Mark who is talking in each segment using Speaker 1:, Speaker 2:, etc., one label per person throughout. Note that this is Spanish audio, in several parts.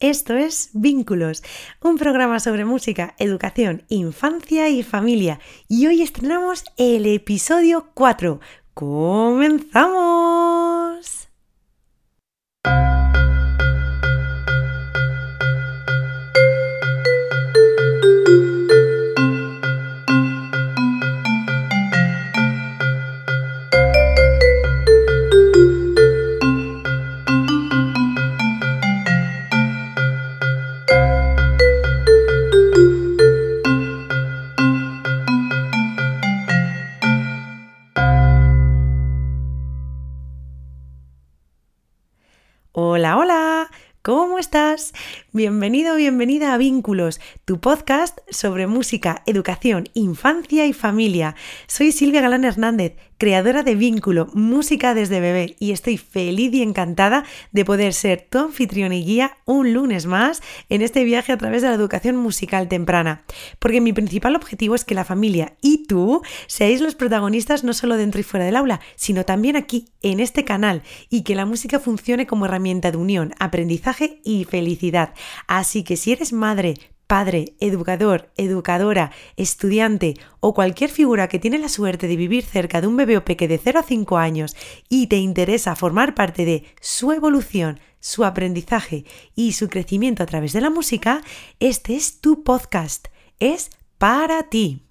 Speaker 1: Esto es Vínculos, un programa sobre música, educación, infancia y familia. Y hoy estrenamos el episodio 4. ¡Comenzamos! Bienvenido, bienvenida a Vínculos, tu podcast sobre música, educación, infancia y familia. Soy Silvia Galán Hernández, creadora de Vínculo, música desde bebé, y estoy feliz y encantada de poder ser tu anfitrión y guía un lunes más en este viaje a través de la educación musical temprana. Porque mi principal objetivo es que la familia y tú seáis los protagonistas no solo dentro y fuera del aula, sino también aquí, en este canal, y que la música funcione como herramienta de unión, aprendizaje y felicidad. Así que si eres madre, padre, educador, educadora, estudiante o cualquier figura que tiene la suerte de vivir cerca de un bebé o peque de 0 a 5 años y te interesa formar parte de su evolución, su aprendizaje y su crecimiento a través de la música, este es tu podcast. Es para ti.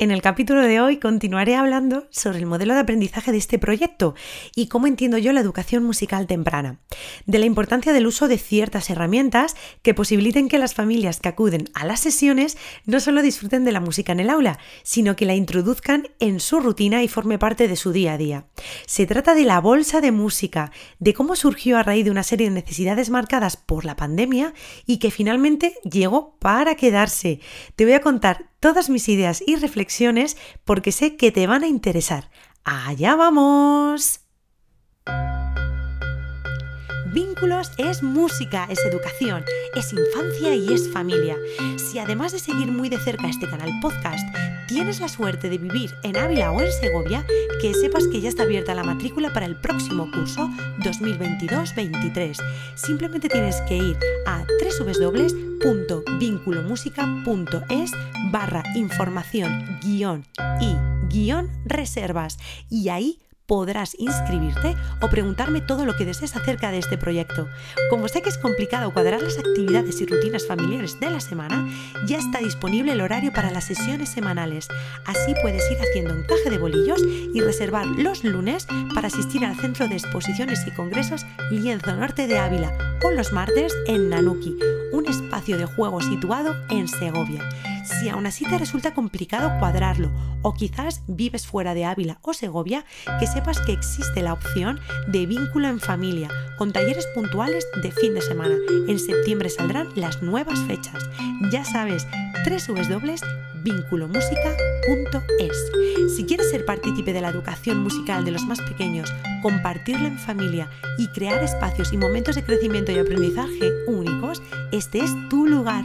Speaker 1: En el capítulo de hoy continuaré hablando sobre el modelo de aprendizaje de este proyecto y cómo entiendo yo la educación musical temprana, de la importancia del uso de ciertas herramientas que posibiliten que las familias que acuden a las sesiones no solo disfruten de la música en el aula, sino que la introduzcan en su rutina y forme parte de su día a día. Se trata de la bolsa de música, de cómo surgió a raíz de una serie de necesidades marcadas por la pandemia y que finalmente llegó para quedarse. Te voy a contar todas mis ideas y reflexiones porque sé que te van a interesar. ¡Allá vamos! Vínculos es música, es educación, es infancia y es familia. Si además de seguir muy de cerca este canal podcast, tienes la suerte de vivir en Ávila o en Segovia, que sepas que ya está abierta la matrícula para el próximo curso 2022-23. Simplemente tienes que ir a www.vinculomusica.es barra información guion y guion reservas y ahí podrás inscribirte o preguntarme todo lo que desees acerca de este proyecto. Como sé que es complicado cuadrar las actividades y rutinas familiares de la semana, ya está disponible el horario para las sesiones semanales. Así puedes ir haciendo encaje de bolillos y reservar los lunes para asistir al Centro de Exposiciones y Congresos Lienzo Norte de Ávila o los martes en Nanuki, un espacio de juego situado en Segovia. Si aún así te resulta complicado cuadrarlo o quizás vives fuera de Ávila o Segovia, que sepas que existe la opción de vínculo en familia con talleres puntuales de fin de semana. En septiembre saldrán las nuevas fechas. Ya sabes, www.vinculomusica.es. Si quieres ser partícipe de la educación musical de los más pequeños, compartirla en familia y crear espacios y momentos de crecimiento y aprendizaje únicos, este es tu lugar.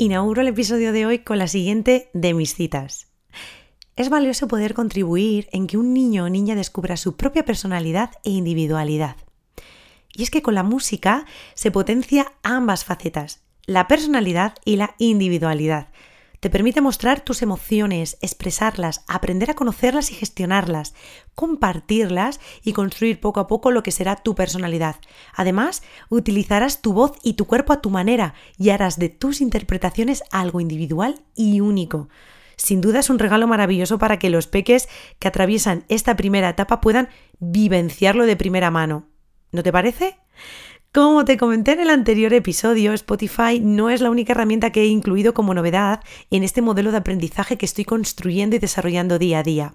Speaker 1: Inauguro el episodio de hoy con la siguiente de mis citas. Es valioso poder contribuir en que un niño o niña descubra su propia personalidad e individualidad. Y es que con la música se potencia ambas facetas, la personalidad y la individualidad, te permite mostrar tus emociones, expresarlas, aprender a conocerlas y gestionarlas, compartirlas y construir poco a poco lo que será tu personalidad. Además, utilizarás tu voz y tu cuerpo a tu manera y harás de tus interpretaciones algo individual y único. Sin duda es un regalo maravilloso para que los peques que atraviesan esta primera etapa puedan vivenciarlo de primera mano. ¿No te parece? Como te comenté en el anterior episodio, Spotify no es la única herramienta que he incluido como novedad en este modelo de aprendizaje que estoy construyendo y desarrollando día a día.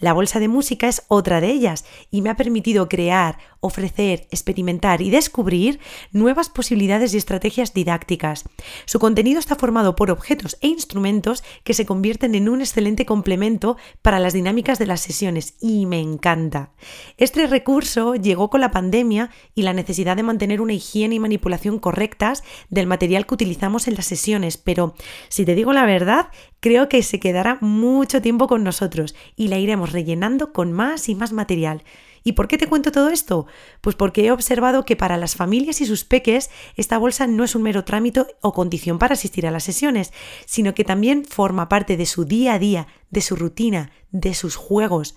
Speaker 1: La bolsa de música es otra de ellas y me ha permitido crear, ofrecer, experimentar y descubrir nuevas posibilidades y estrategias didácticas. Su contenido está formado por objetos e instrumentos que se convierten en un excelente complemento para las dinámicas de las sesiones y me encanta. Este recurso llegó con la pandemia y la necesidad de mantener una higiene y manipulación correctas del material que utilizamos en las sesiones, pero si te digo la verdad, creo que se quedará mucho tiempo con nosotros y la iremos rellenando con más y más material. ¿Y por qué te cuento todo esto? Pues porque he observado que para las familias y sus peques esta bolsa no es un mero trámite o condición para asistir a las sesiones, sino que también forma parte de su día a día, de su rutina, de sus juegos.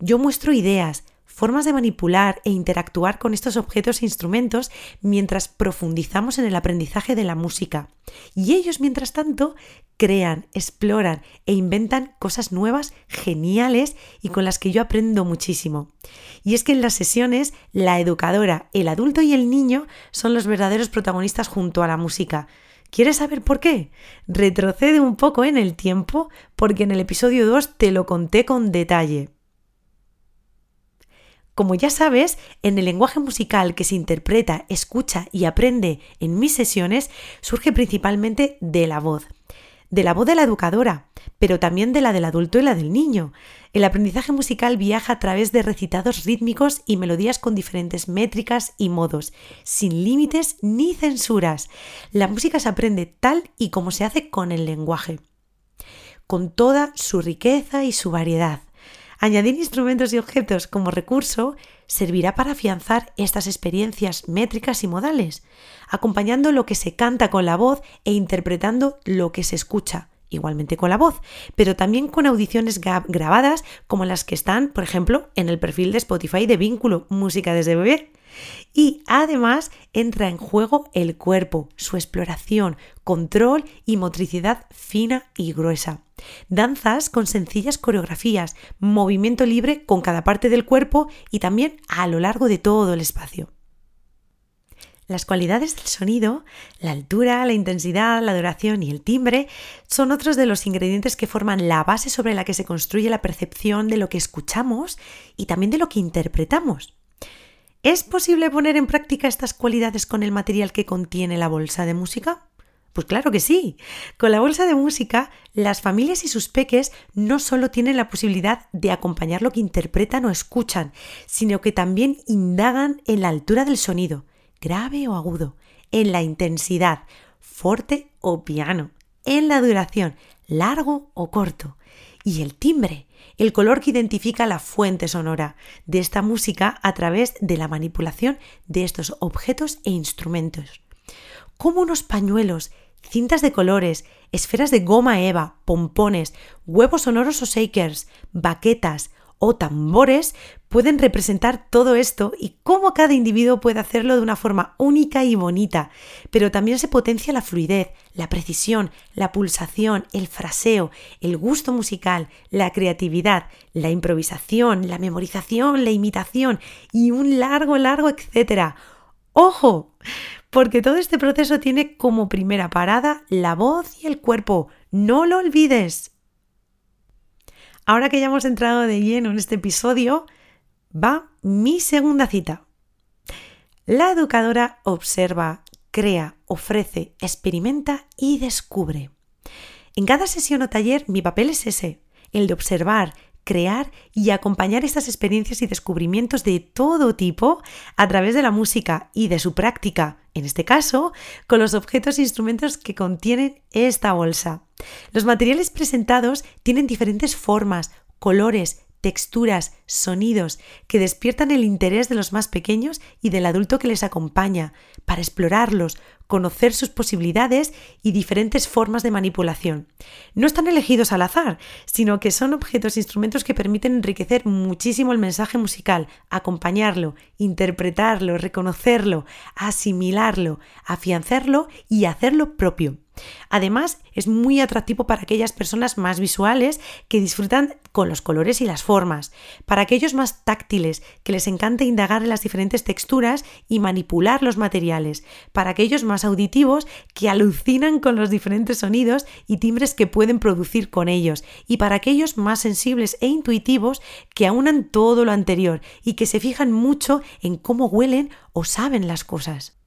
Speaker 1: Yo muestro ideas, formas de manipular e interactuar con estos objetos e instrumentos mientras profundizamos en el aprendizaje de la música. Y ellos, mientras tanto, crean, exploran e inventan cosas nuevas, geniales y con las que yo aprendo muchísimo. Y es que en las sesiones la educadora, el adulto y el niño son los verdaderos protagonistas junto a la música. ¿Quieres saber por qué? Retrocede un poco en el tiempo porque en el episodio 2 te lo conté con detalle. Como ya sabes, en el lenguaje musical que se interpreta, escucha y aprende en mis sesiones surge principalmente de la voz. De la voz de la educadora, pero también de la del adulto y la del niño. El aprendizaje musical viaja a través de recitados rítmicos y melodías con diferentes métricas y modos, sin límites ni censuras. La música se aprende tal y como se hace con el lenguaje, con toda su riqueza y su variedad. Añadir instrumentos y objetos como recurso servirá para afianzar estas experiencias métricas y modales, acompañando lo que se canta con la voz e interpretando lo que se escucha, igualmente con la voz, pero también con audiciones grabadas como las que están, por ejemplo, en el perfil de Spotify de Vínculo, Música desde Bebé. Y además entra en juego el cuerpo, su exploración, control y motricidad fina y gruesa. Danzas con sencillas coreografías, movimiento libre con cada parte del cuerpo y también a lo largo de todo el espacio. Las cualidades del sonido, la altura, la intensidad, la duración y el timbre son otros de los ingredientes que forman la base sobre la que se construye la percepción de lo que escuchamos y también de lo que interpretamos. ¿Es posible poner en práctica estas cualidades con el material que contiene la bolsa de música? Pues claro que sí. Con la bolsa de música, las familias y sus peques no solo tienen la posibilidad de acompañar lo que interpretan o escuchan, sino que también indagan en la altura del sonido, grave o agudo, en la intensidad, fuerte o piano, en la duración, largo o corto, y el timbre, el color que identifica la fuente sonora de esta música a través de la manipulación de estos objetos e instrumentos. Como unos pañuelos, cintas de colores, esferas de goma eva, pompones, huevos sonoros o shakers, baquetas, o tambores pueden representar todo esto y cómo cada individuo puede hacerlo de una forma única y bonita, pero también se potencia la fluidez, la precisión, la pulsación, el fraseo, el gusto musical, la creatividad, la improvisación, la memorización, la imitación y un largo, largo etcétera. ¡Ojo! Porque todo este proceso tiene como primera parada la voz y el cuerpo. No lo olvides. Ahora que ya hemos entrado de lleno en este episodio, va mi segunda cita. La educadora observa, crea, ofrece, experimenta y descubre. En cada sesión o taller mi papel es ese, el de observar, crear y acompañar estas experiencias y descubrimientos de todo tipo a través de la música y de su práctica, en este caso, con los objetos e instrumentos que contienen esta bolsa. Los materiales presentados tienen diferentes formas, colores, texturas, sonidos que despiertan el interés de los más pequeños y del adulto que les acompaña, para explorarlos, conocer sus posibilidades y diferentes formas de manipulación. No están elegidos al azar, sino que son objetos e instrumentos que permiten enriquecer muchísimo el mensaje musical, acompañarlo, interpretarlo, reconocerlo, asimilarlo, afianzarlo y hacerlo propio. Además, es muy atractivo para aquellas personas más visuales que disfrutan con los colores y las formas, para aquellos más táctiles que les encanta indagar en las diferentes texturas y manipular los materiales, para aquellos más auditivos que alucinan con los diferentes sonidos y timbres que pueden producir con ellos, y para aquellos más sensibles e intuitivos que aunan todo lo anterior y que se fijan mucho en cómo huelen o saben las cosas.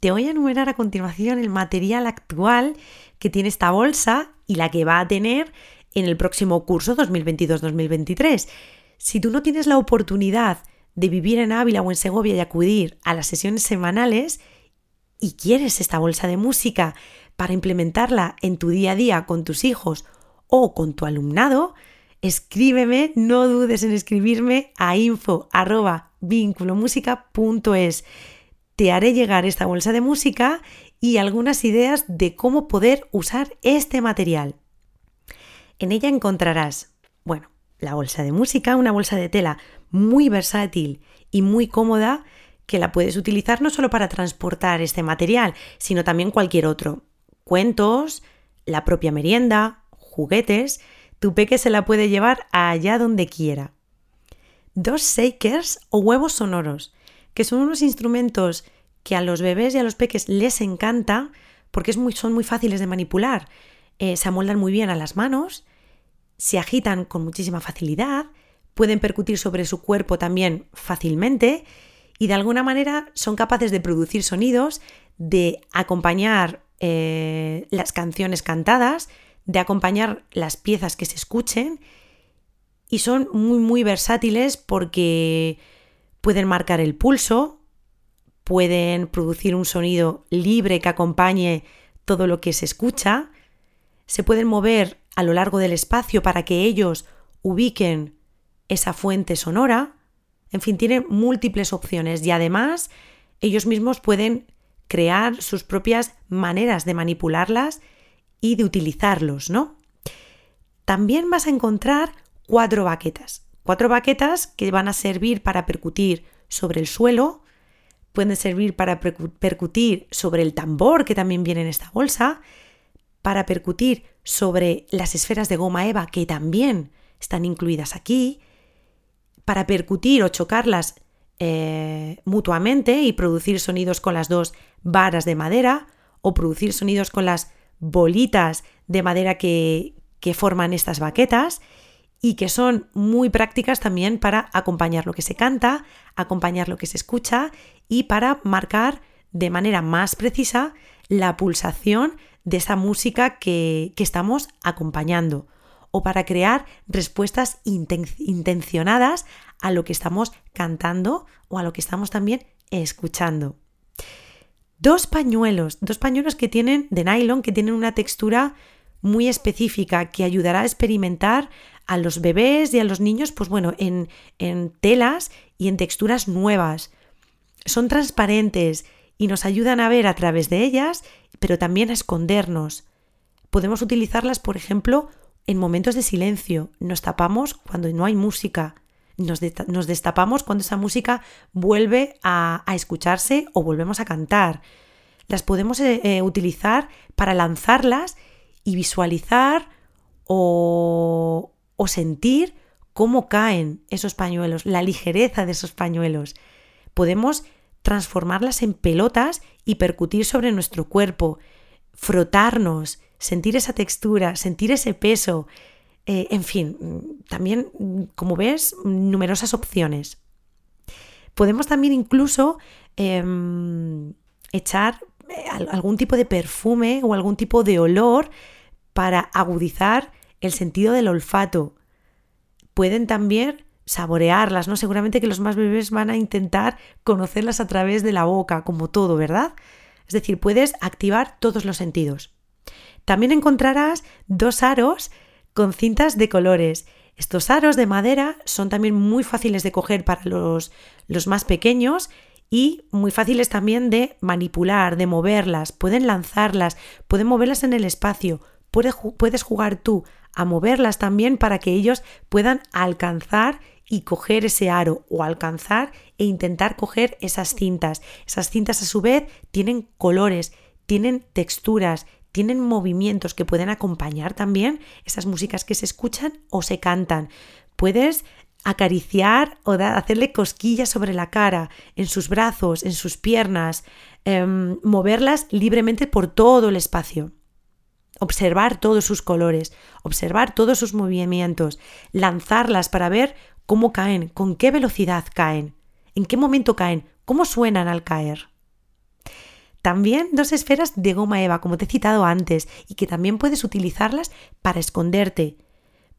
Speaker 1: Te voy a enumerar a continuación el material actual que tiene esta bolsa y la que va a tener en el próximo curso 2022-2023. Si tú no tienes la oportunidad de vivir en Ávila o en Segovia y acudir a las sesiones semanales y quieres esta bolsa de música para implementarla en tu día a día con tus hijos o con tu alumnado, escríbeme, no dudes en escribirme a info Te haré llegar esta bolsa de música y algunas ideas de cómo poder usar este material. En ella encontrarás, bueno, la bolsa de música, una bolsa de tela muy versátil y muy cómoda que la puedes utilizar no solo para transportar este material, sino también cualquier otro. Cuentos, la propia merienda, juguetes, tu peque se la puede llevar allá donde quiera. Dos shakers o huevos sonoros, que son unos instrumentos que a los bebés y a los peques les encanta porque son muy fáciles de manipular. Eh, se amoldan muy bien a las manos, se agitan con muchísima facilidad, pueden percutir sobre su cuerpo también fácilmente y de alguna manera son capaces de producir sonidos, de acompañar eh, las canciones cantadas, de acompañar las piezas que se escuchen y son muy muy versátiles porque pueden marcar el pulso, pueden producir un sonido libre que acompañe todo lo que se escucha, se pueden mover a lo largo del espacio para que ellos ubiquen esa fuente sonora, en fin, tienen múltiples opciones y además ellos mismos pueden crear sus propias maneras de manipularlas y de utilizarlos, ¿no? También vas a encontrar cuatro baquetas. Cuatro baquetas que van a servir para percutir sobre el suelo, pueden servir para percutir sobre el tambor que también viene en esta bolsa, para percutir sobre las esferas de goma eva que también están incluidas aquí, para percutir o chocarlas eh, mutuamente y producir sonidos con las dos varas de madera o producir sonidos con las bolitas de madera que, que forman estas baquetas y que son muy prácticas también para acompañar lo que se canta, acompañar lo que se escucha y para marcar de manera más precisa la pulsación de esa música que, que estamos acompañando o para crear respuestas intencionadas a lo que estamos cantando o a lo que estamos también escuchando. Dos pañuelos, dos pañuelos que tienen de nylon, que tienen una textura muy específica que ayudará a experimentar a los bebés y a los niños, pues bueno, en, en telas y en texturas nuevas. Son transparentes y nos ayudan a ver a través de ellas, pero también a escondernos. Podemos utilizarlas, por ejemplo, en momentos de silencio. Nos tapamos cuando no hay música. Nos, destapamos cuando esa música vuelve a, escucharse o volvemos a cantar. Las podemos eh, eh, utilizar para lanzarlas y visualizar o, o sentir cómo caen esos pañuelos, la ligereza de esos pañuelos. Podemos transformarlas en pelotas y percutir sobre nuestro cuerpo, frotarnos, sentir esa textura, sentir ese peso, eh, en fin, también, como ves, numerosas opciones. Podemos también incluso em, echar eh, algún tipo de perfume o algún tipo de olor para agudizar el sentido del olfato. Pueden también saborearlas, ¿no? Seguramente que los más bebés van a intentar conocerlas a través de la boca, como todo, ¿verdad? Es decir, puedes activar todos los sentidos. También encontrarás dos aros con cintas de colores. Estos aros de madera son también muy fáciles de coger para los, los más pequeños y muy fáciles también de manipular, de moverlas, pueden lanzarlas, pueden moverlas en el espacio, puedes jugar tú a moverlas también para que ellos puedan alcanzar y coger ese aro o alcanzar e intentar coger esas cintas. Esas cintas a su vez tienen colores, tienen texturas, tienen movimientos que pueden acompañar también esas músicas que se escuchan o se cantan. Puedes acariciar o hacerle cosquillas sobre la cara, en sus brazos, en sus piernas, em, moverlas libremente por todo el espacio. Observar todos sus colores, observar todos sus movimientos, lanzarlas para ver cómo caen, con qué velocidad caen, en qué momento caen, cómo suenan al caer. También dos esferas de goma eva, como te he citado antes, y que también puedes utilizarlas para esconderte,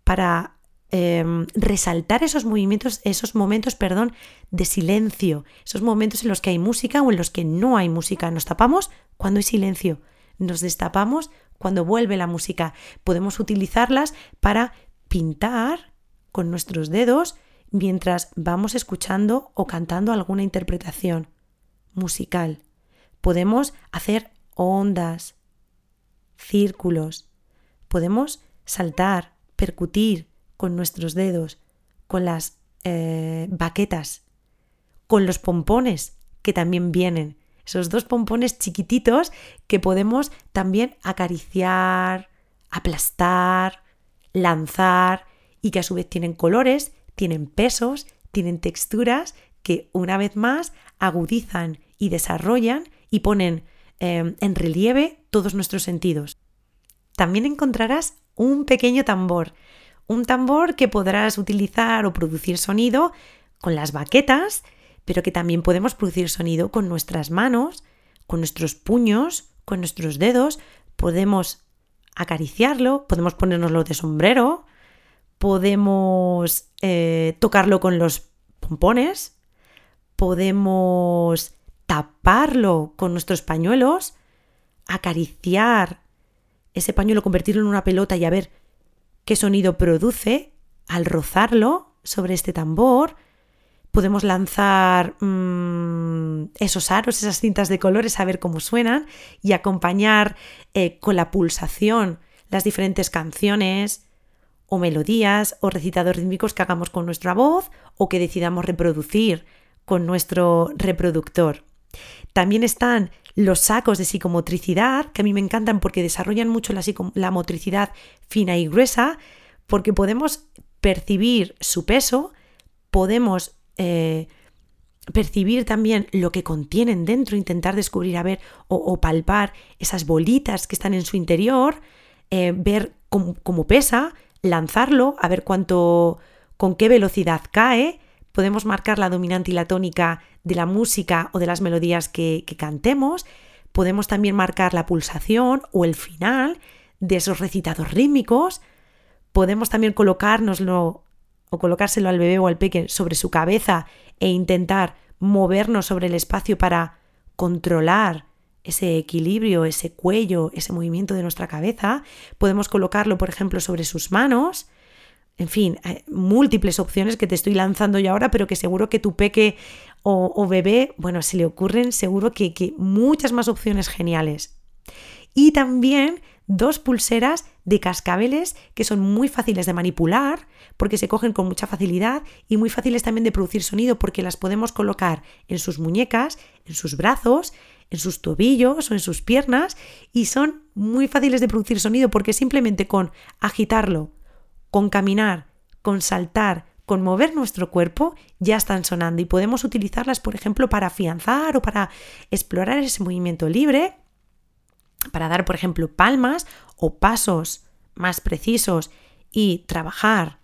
Speaker 1: para em, resaltar esos movimientos, esos momentos, perdón, de silencio, esos momentos en los que hay música o en los que no hay música. Nos tapamos cuando hay silencio, nos destapamos cuando vuelve la música. Podemos utilizarlas para pintar con nuestros dedos mientras vamos escuchando o cantando alguna interpretación musical. Podemos hacer ondas, círculos. Podemos saltar, percutir con nuestros dedos, con las eh, baquetas, con los pompones que también vienen. Esos dos pompones chiquititos que podemos también acariciar, aplastar, lanzar y que a su vez tienen colores, tienen pesos, tienen texturas que una vez más agudizan y desarrollan y ponen em, en relieve todos nuestros sentidos. También encontrarás un pequeño tambor, un tambor que podrás utilizar o producir sonido con las baquetas, pero que también podemos producir sonido con nuestras manos, con nuestros puños, con nuestros dedos, podemos acariciarlo, podemos ponernoslo de sombrero, podemos eh, tocarlo con los pompones, podemos taparlo con nuestros pañuelos, acariciar ese pañuelo, convertirlo en una pelota y a ver qué sonido produce al rozarlo sobre este tambor. Podemos lanzar mm, esos aros, esas cintas de colores, a ver cómo suenan y acompañar eh, con la pulsación las diferentes canciones, o melodías o recitados rítmicos que hagamos con nuestra voz o que decidamos reproducir con nuestro reproductor. También están los sacos de psicomotricidad, que a mí me encantan porque desarrollan mucho la, motricidad fina y gruesa, porque podemos percibir su peso, podemos eh, percibir también lo que contienen dentro, intentar descubrir, a ver, o, palpar esas bolitas que están en su interior, eh, ver cómo pesa, lanzarlo, a ver cuánto, con qué velocidad cae. Podemos marcar la dominante y la tónica de la música o de las melodías que, que cantemos. Podemos también marcar la pulsación o el final de esos recitados rítmicos. Podemos también colocárnoslo o colocárselo al bebé o al pequeño sobre su cabeza e intentar movernos sobre el espacio para controlar ese equilibrio, ese cuello, ese movimiento de nuestra cabeza. Podemos colocarlo, por ejemplo, sobre sus manos. En fin, múltiples opciones que te estoy lanzando yo ahora, pero que seguro que tu peque o, bebé, bueno, se le ocurren seguro que, que muchas más opciones geniales. Y también dos pulseras de cascabeles que son muy fáciles de manipular porque se cogen con mucha facilidad y muy fáciles también de producir sonido porque las podemos colocar en sus muñecas, en sus brazos, en sus tobillos o en sus piernas y son muy fáciles de producir sonido porque simplemente con agitarlo, con caminar, con saltar, con mover nuestro cuerpo ya están sonando. Y podemos utilizarlas, por ejemplo, para afianzar o para explorar ese movimiento libre, para dar, por ejemplo, palmas o pasos más precisos y trabajar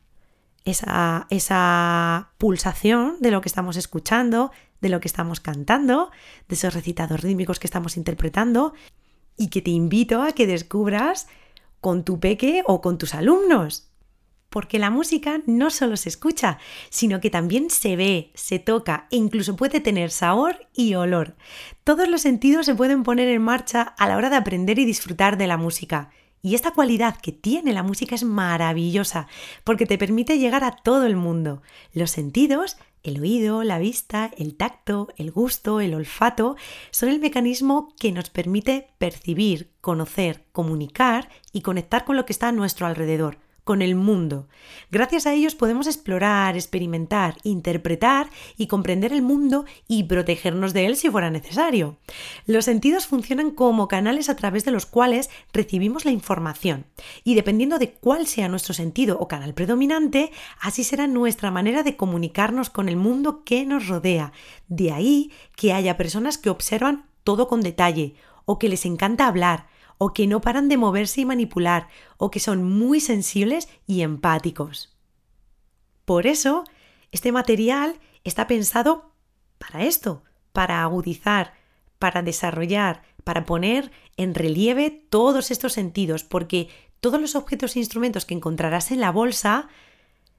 Speaker 1: esa, esa pulsación de lo que estamos escuchando, de lo que estamos cantando, de esos recitados rítmicos que estamos interpretando y que te invito a que descubras con tu peque o con tus alumnos. Porque la música no solo se escucha, sino que también se ve, se toca e incluso puede tener sabor y olor. Todos los sentidos se pueden poner en marcha a la hora de aprender y disfrutar de la música. Y esta cualidad que tiene la música es maravillosa porque te permite llegar a todo el mundo. Los sentidos, el oído, la vista, el tacto, el gusto, el olfato, son el mecanismo que nos permite percibir, conocer, comunicar y conectar con lo que está a nuestro alrededor con el mundo. Gracias a ellos podemos explorar, experimentar, interpretar y comprender el mundo y protegernos de él si fuera necesario. Los sentidos funcionan como canales a través de los cuales recibimos la información y dependiendo de cuál sea nuestro sentido o canal predominante, así será nuestra manera de comunicarnos con el mundo que nos rodea. De ahí que haya personas que observan todo con detalle o que les encanta hablar, o que no paran de moverse y manipular, o que son muy sensibles y empáticos. Por eso, este material está pensado para esto, para agudizar, para desarrollar, para poner en relieve todos estos sentidos, porque todos los objetos e instrumentos que encontrarás en la bolsa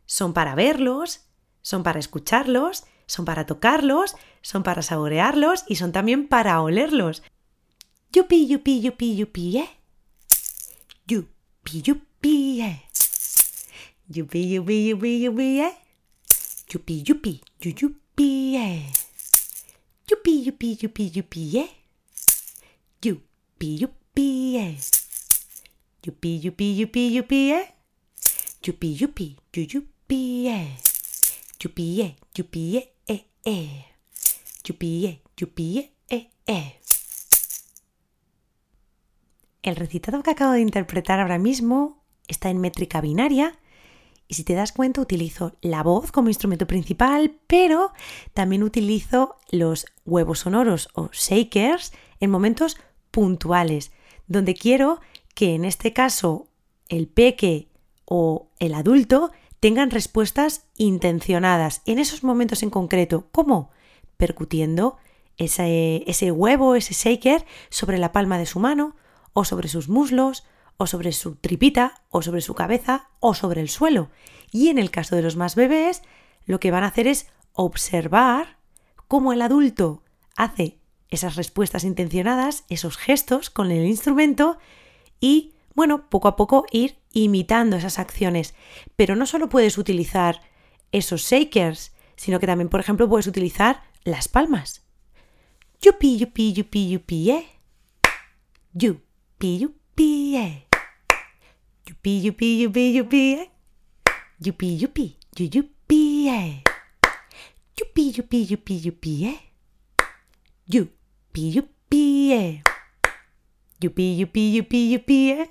Speaker 1: son para verlos, son para escucharlos, son para tocarlos, son para saborearlos y son también para olerlos. Yupi, yupi, yupi, yupi, eh. Yupi, yupi, eh. Yupi, yupi, yupi, yupi, eh. Yupi, yupi, yu, yupi, eh. Yupi, yupi, yupi, yupi, eh. Yupi, yupi, eh. Yupi, yupi, yupi, yupi, eh. Yupi, yupi, yu, yupi, eh. Yupi, eh, yupi, eh, eh, eh. Yupi, eh, yupi, eh, eh, eh. El recitado que acabo de interpretar ahora mismo está en métrica binaria y si te das cuenta utilizo la voz como instrumento principal, pero también utilizo los huevos sonoros o shakers en momentos puntuales, donde quiero que en este caso el peque o el adulto tengan respuestas intencionadas en esos momentos en concreto. ¿Cómo? Percutiendo ese, ese huevo, ese shaker sobre la palma de su mano o sobre sus muslos o sobre su tripita, o sobre su cabeza, o sobre el suelo. Y en el caso de los más bebés, lo que van a hacer es observar cómo el adulto hace esas respuestas intencionadas, esos gestos con el instrumento y, bueno, poco a poco ir imitando esas acciones. Pero no solo puedes utilizar esos shakers, sino que también, por ejemplo, puedes utilizar las palmas. Yupi, yupi, yupi, yupi, eh. Yupi, yupi, eh. Yupi, yupi, yupi, yupi, eh. Yupi, yupi, yu, yupi, eh. Yupi, yupi, yupi, yupi, eh. Yupi, yupi, eh. Yupi, yupi, yupi, yupi, eh.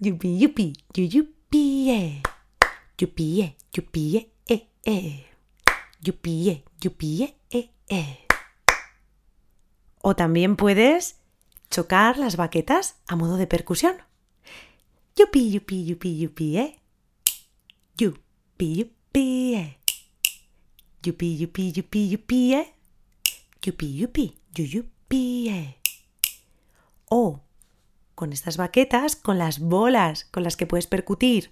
Speaker 1: Yupi, yupi, yu, yupi, eh. Yupi, eh, yupi, eh, eh. Yupi, eh, yupi, eh, eh. O también puedes chocar las baquetas a modo de percusión. Yupi, yupi, yupi, yupi, eh. Yupi, yupi, eh. Yupi, yupi, yupi, yupi, eh. Yupi, yupi, yu, yupi, eh. O con estas baquetas, con las bolas con las que puedes percutir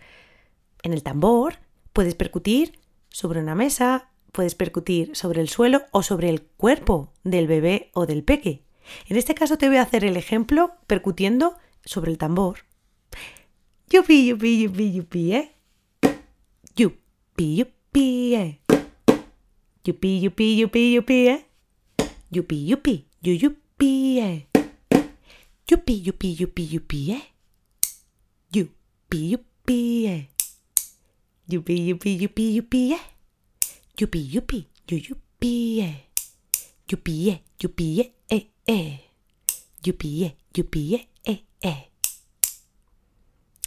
Speaker 1: en el tambor, puedes percutir sobre una mesa, puedes percutir sobre el suelo o sobre el cuerpo del bebé o del peque. En este caso te voy a hacer el ejemplo percutiendo sobre el tambor. Yupi, yupi, yupi, yupi, eh. Yupi, yupi, eh. Yupi, yupi, yupi, yupi, eh. Yupi, yupi, yu, yupi, eh. Yupi, yupi, yupi, yupi, eh. Yupi, yupi, eh. Yupi, yupi, yupi, yupi, eh. Yupi, yupi, yu, yupi, eh. Yupi, eh, yupi, eh, eh. Yupi, eh, yupi, eh, eh.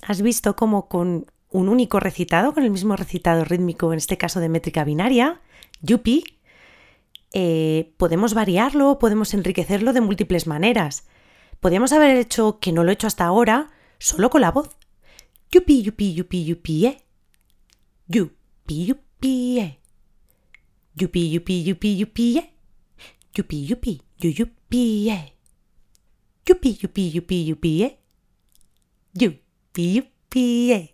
Speaker 1: ¿Has visto cómo con un único recitado, con el mismo recitado rítmico, en este caso de métrica binaria, yupi, eh, podemos variarlo, podemos enriquecerlo de múltiples maneras. Podríamos haber hecho, que no lo he hecho hasta ahora, solo con la voz. Yupi, yupi, yupi, yupi, eh. Yupi, yupi, eh. Yupi, yupi, yupi, yupi, eh. Yupi, yupi, yu, yupi. Yupi, yupi, yupi, yupi. Yupi, yupi.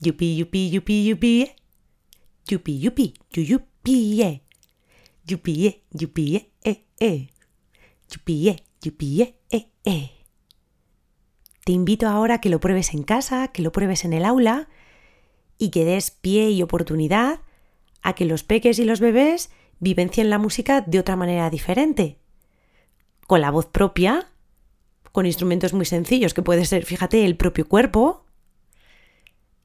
Speaker 1: Yupi, yupi, yupi, yupi. Yupi, yupi, yu, yupi. Yupi, yupi, eh, eh. Yupi, yupi, eh, eh. Te invito ahora a que lo pruebes en casa, que lo pruebes en el aula y que des pie y oportunidad a que los peques y los bebés vivencien la música de otra manera diferente. Con la voz propia, con instrumentos muy sencillos, que puede ser, fíjate, el propio cuerpo,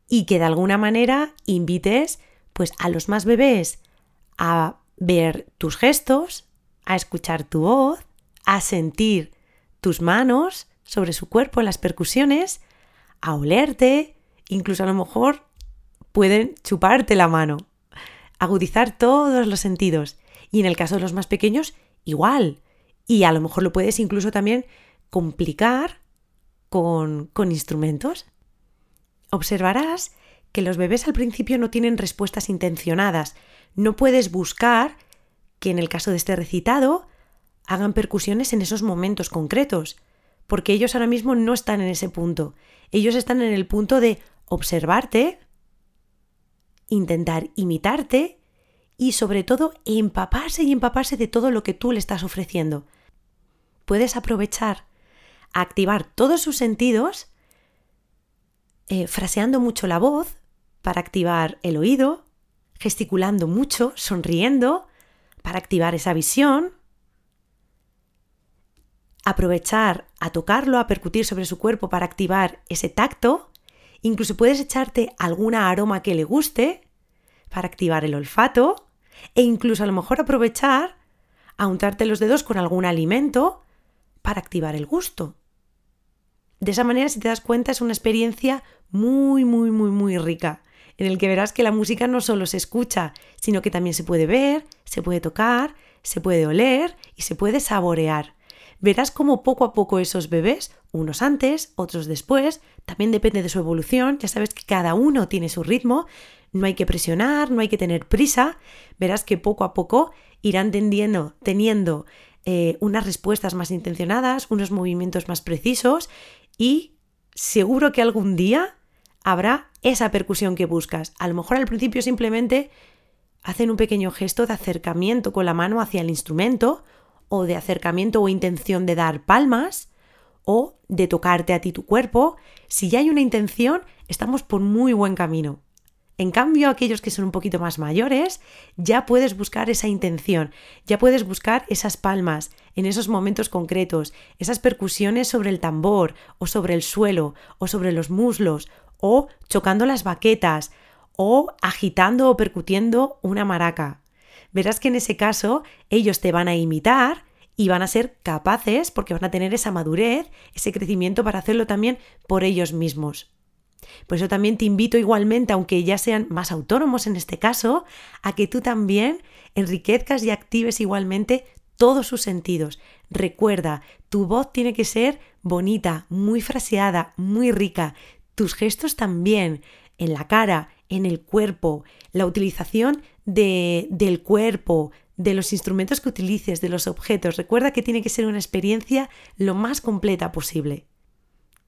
Speaker 1: y que de alguna manera invites pues a los más bebés a ver tus gestos, a escuchar tu voz, a sentir tus manos sobre su cuerpo las percusiones, a olerte, incluso a lo mejor pueden chuparte la mano, agudizar todos los sentidos. Y en el caso de los más pequeños, igual. Y a lo mejor lo puedes incluso también complicar con, con instrumentos. Observarás que los bebés al principio no tienen respuestas intencionadas. No puedes buscar que en el caso de este recitado hagan percusiones en esos momentos concretos, porque ellos ahora mismo no están en ese punto. Ellos están en el punto de observarte, intentar imitarte y sobre todo empaparse y empaparse de todo lo que tú le estás ofreciendo. Puedes aprovechar a activar todos sus sentidos, eh, fraseando mucho la voz, para activar el oído, gesticulando mucho, sonriendo, para activar esa visión, aprovechar a tocarlo, a percutir sobre su cuerpo para activar ese tacto, incluso puedes echarte alguna aroma que le guste para activar el olfato e incluso a lo mejor aprovechar a untarte los dedos con algún alimento para activar el gusto. De esa manera, si te das cuenta, es una experiencia muy, muy, muy, muy rica, en el que verás que la música no solo se escucha, sino que también se puede ver, se puede tocar, se puede oler y se puede saborear. Verás cómo poco a poco esos bebés, unos antes, otros después, también depende de su evolución, ya sabes que cada uno tiene su ritmo, no hay que presionar, no hay que tener prisa, verás que poco a poco irán tendiendo, teniendo eh, unas respuestas más intencionadas, unos movimientos más precisos y seguro que algún día habrá esa percusión que buscas. A lo mejor al principio simplemente hacen un pequeño gesto de acercamiento con la mano hacia el instrumento o de acercamiento o intención de dar palmas o de tocarte a ti tu cuerpo. Si ya hay una intención, estamos por muy buen camino. En cambio, aquellos que son un poquito más mayores, ya puedes buscar esa intención, ya puedes buscar esas palmas en esos momentos concretos, esas percusiones sobre el tambor o sobre el suelo o sobre los muslos o chocando las baquetas o agitando o percutiendo una maraca. Verás que en ese caso ellos te van a imitar y van a ser capaces, porque van a tener esa madurez, ese crecimiento para hacerlo también por ellos mismos. Por eso también te invito igualmente, aunque ya sean más autónomos en este caso, a que tú también enriquezcas y actives igualmente todos sus sentidos. Recuerda, tu voz tiene que ser bonita, muy fraseada, muy rica. Tus gestos también, en la cara, en el cuerpo, la utilización de, del cuerpo, de los instrumentos que utilices, de los objetos. Recuerda que tiene que ser una experiencia lo más completa posible.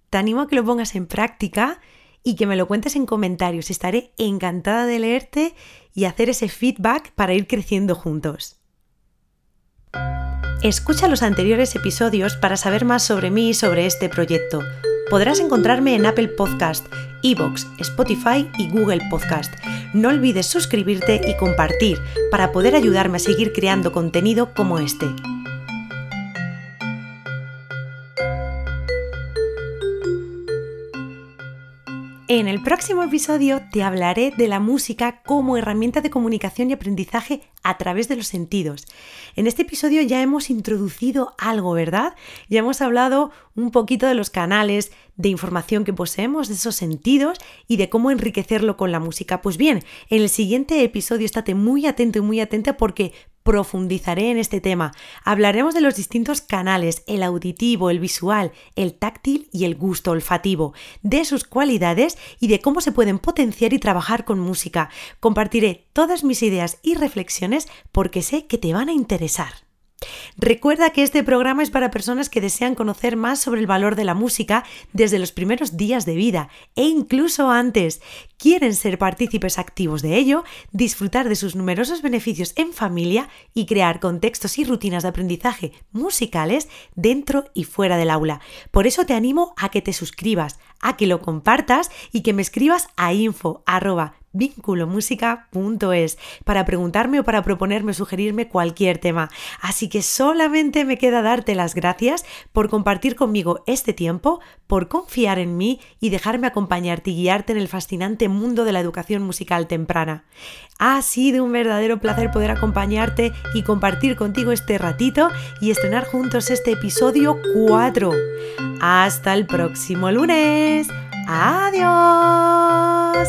Speaker 1: Te animo a que lo pongas en práctica y que me lo cuentes en comentarios. Estaré encantada de leerte y hacer ese feedback para ir creciendo juntos. Escucha los anteriores episodios para saber más sobre mí y sobre este proyecto. Podrás encontrarme en Apple Podcast, Evox, Spotify y Google Podcast. No olvides suscribirte y compartir para poder ayudarme a seguir creando contenido como este. En el próximo episodio te hablaré de la música como herramienta de comunicación y aprendizaje a través de los sentidos. En este episodio ya hemos introducido algo, ¿verdad? Ya hemos hablado un poquito de los canales de información que poseemos, de esos sentidos y de cómo enriquecerlo con la música. Pues bien, en el siguiente episodio estate muy atento y muy atenta porque profundizaré en este tema. Hablaremos de los distintos canales, el auditivo, el visual, el táctil y el gusto olfativo, de sus cualidades y de cómo se pueden potenciar y trabajar con música. Compartiré todas mis ideas y reflexiones porque sé que te van a interesar. Recuerda que este programa es para personas que desean conocer más sobre el valor de la música desde los primeros días de vida e incluso antes. Quieren ser partícipes activos de ello, disfrutar de sus numerosos beneficios en familia y crear contextos y rutinas de aprendizaje musicales dentro y fuera del aula. Por eso te animo a que te suscribas, a que lo compartas y que me escribas a info vinculomusica.es para preguntarme o para proponerme o sugerirme cualquier tema. Así que solamente me queda darte las gracias por compartir conmigo este tiempo, por confiar en mí y dejarme acompañarte y guiarte en el fascinante mundo de la educación musical temprana. Ha sido un verdadero placer poder acompañarte y compartir contigo este ratito y estrenar juntos este episodio 4. Hasta el próximo lunes. Adiós.